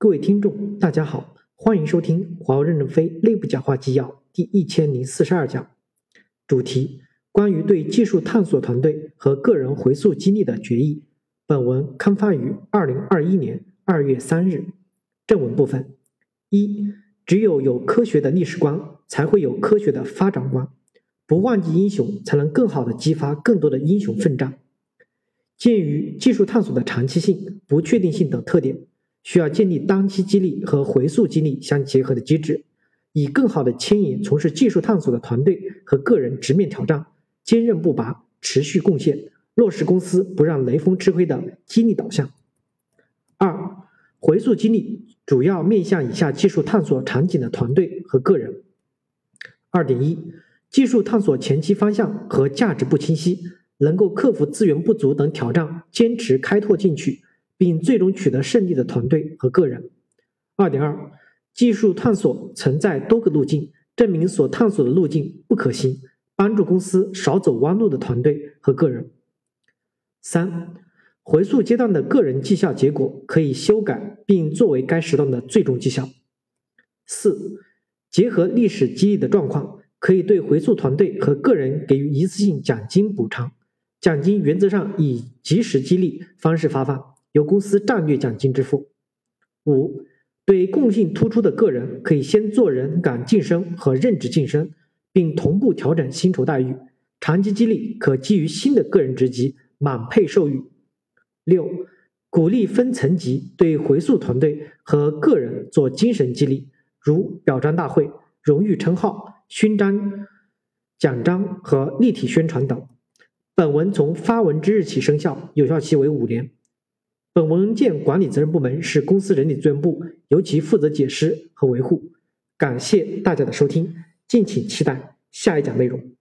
各位听众，大家好，欢迎收听华为任正非内部讲话纪要第一千零四十二讲，主题关于对技术探索团队和个人回溯激励的决议。本文刊发于二零二一年二月三日。正文部分一，只有有科学的历史观，才会有科学的发展观。不忘记英雄，才能更好的激发更多的英雄奋战。鉴于技术探索的长期性、不确定性等特点，需要建立当期激励和回溯激励相结合的机制，以更好的牵引从事技术探索的团队和个人直面挑战、坚韧不拔、持续贡献，落实公司不让雷锋吃亏的激励导向。二、回溯激励主要面向以下技术探索场景的团队和个人。二点一。技术探索前期方向和价值不清晰，能够克服资源不足等挑战，坚持开拓进取，并最终取得胜利的团队和个人。二点二，技术探索存在多个路径，证明所探索的路径不可行，帮助公司少走弯路的团队和个人。三，回溯阶段的个人绩效结果可以修改并作为该时段的最终绩效。四，结合历史激励的状况。可以对回溯团队和个人给予一次性奖金补偿，奖金原则上以及时激励方式发放，由公司战略奖金支付。五，对共性突出的个人，可以先做人岗晋升和任职晋升，并同步调整薪酬待遇。长期激励可基于新的个人职级满配授予。六，鼓励分层级对回溯团队和个人做精神激励，如表彰大会、荣誉称号。勋章、奖章和立体宣传等。本文从发文之日起生效，有效期为五年。本文件管理责任部门是公司人力资源部，由其负责解释和维护。感谢大家的收听，敬请期待下一讲内容。